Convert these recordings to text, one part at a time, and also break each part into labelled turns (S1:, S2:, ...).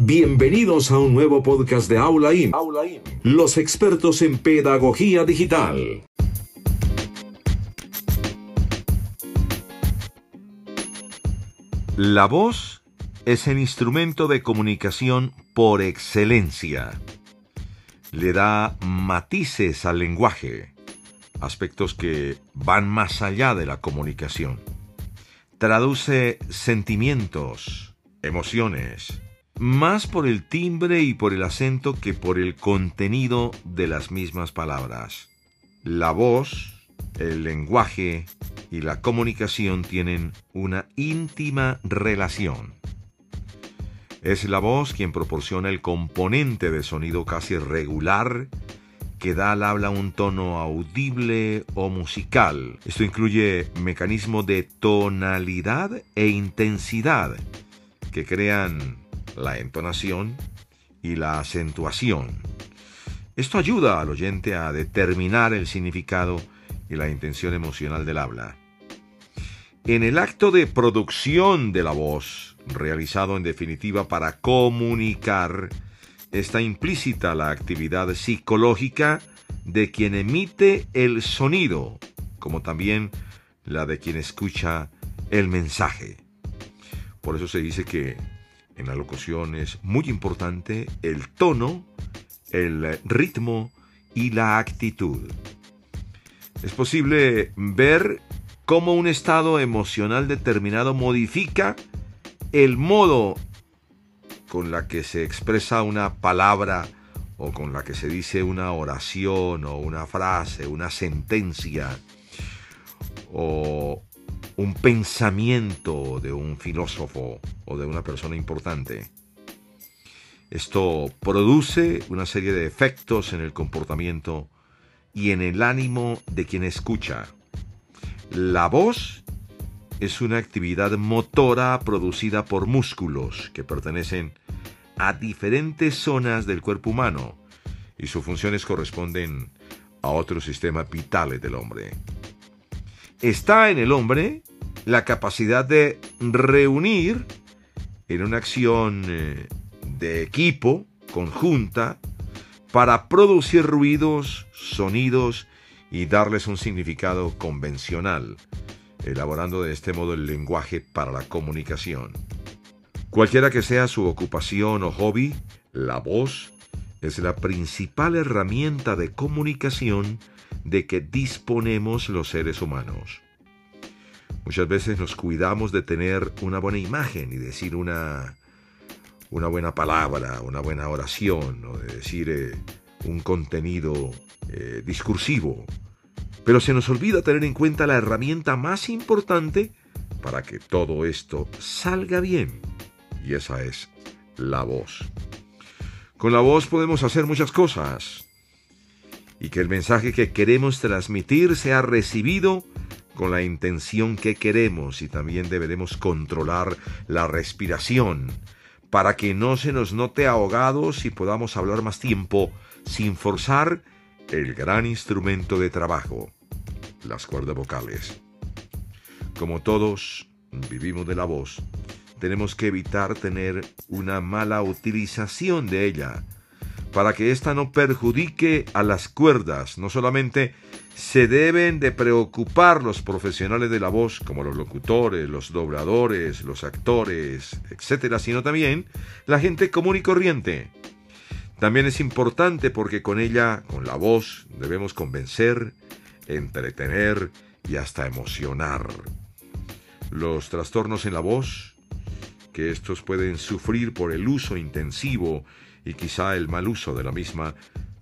S1: Bienvenidos a un nuevo podcast de Aula IM, los expertos en pedagogía digital.
S2: La voz es el instrumento de comunicación por excelencia. Le da matices al lenguaje, aspectos que van más allá de la comunicación. Traduce sentimientos, emociones, más por el timbre y por el acento que por el contenido de las mismas palabras. La voz, el lenguaje y la comunicación tienen una íntima relación. Es la voz quien proporciona el componente de sonido casi regular que da al habla un tono audible o musical. Esto incluye mecanismos de tonalidad e intensidad que crean la entonación y la acentuación. Esto ayuda al oyente a determinar el significado y la intención emocional del habla. En el acto de producción de la voz, realizado en definitiva para comunicar, está implícita la actividad psicológica de quien emite el sonido, como también la de quien escucha el mensaje. Por eso se dice que en la locución es muy importante el tono, el ritmo y la actitud. Es posible ver cómo un estado emocional determinado modifica el modo con la que se expresa una palabra o con la que se dice una oración o una frase, una sentencia o un pensamiento de un filósofo o de una persona importante. Esto produce una serie de efectos en el comportamiento y en el ánimo de quien escucha. La voz es una actividad motora producida por músculos que pertenecen a diferentes zonas del cuerpo humano y sus funciones corresponden a otros sistemas vitales del hombre. Está en el hombre la capacidad de reunir en una acción eh, de equipo, conjunta, para producir ruidos, sonidos y darles un significado convencional elaborando de este modo el lenguaje para la comunicación. Cualquiera que sea su ocupación o hobby, la voz es la principal herramienta de comunicación de que disponemos los seres humanos. Muchas veces nos cuidamos de tener una buena imagen y decir una, una buena palabra, una buena oración, o de decir eh, un contenido eh, discursivo pero se nos olvida tener en cuenta la herramienta más importante para que todo esto salga bien. Y esa es la voz. Con la voz podemos hacer muchas cosas. Y que el mensaje que queremos transmitir sea recibido con la intención que queremos y también deberemos controlar la respiración para que no se nos note ahogados y podamos hablar más tiempo sin forzar el gran instrumento de trabajo las cuerdas vocales. Como todos vivimos de la voz, tenemos que evitar tener una mala utilización de ella, para que ésta no perjudique a las cuerdas. No solamente se deben de preocupar los profesionales de la voz, como los locutores, los dobladores, los actores, etcétera, sino también la gente común y corriente. También es importante porque con ella, con la voz, debemos convencer, entretener y hasta emocionar. Los trastornos en la voz, que estos pueden sufrir por el uso intensivo y quizá el mal uso de la misma,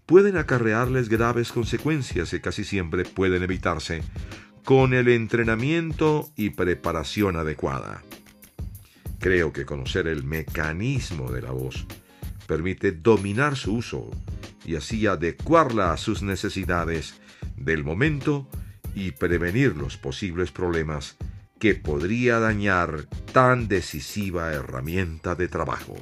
S2: pueden acarrearles graves consecuencias que casi siempre pueden evitarse con el entrenamiento y preparación adecuada. Creo que conocer el mecanismo de la voz permite dominar su uso y así adecuarla a sus necesidades del momento y prevenir los posibles problemas que podría dañar tan decisiva herramienta de trabajo.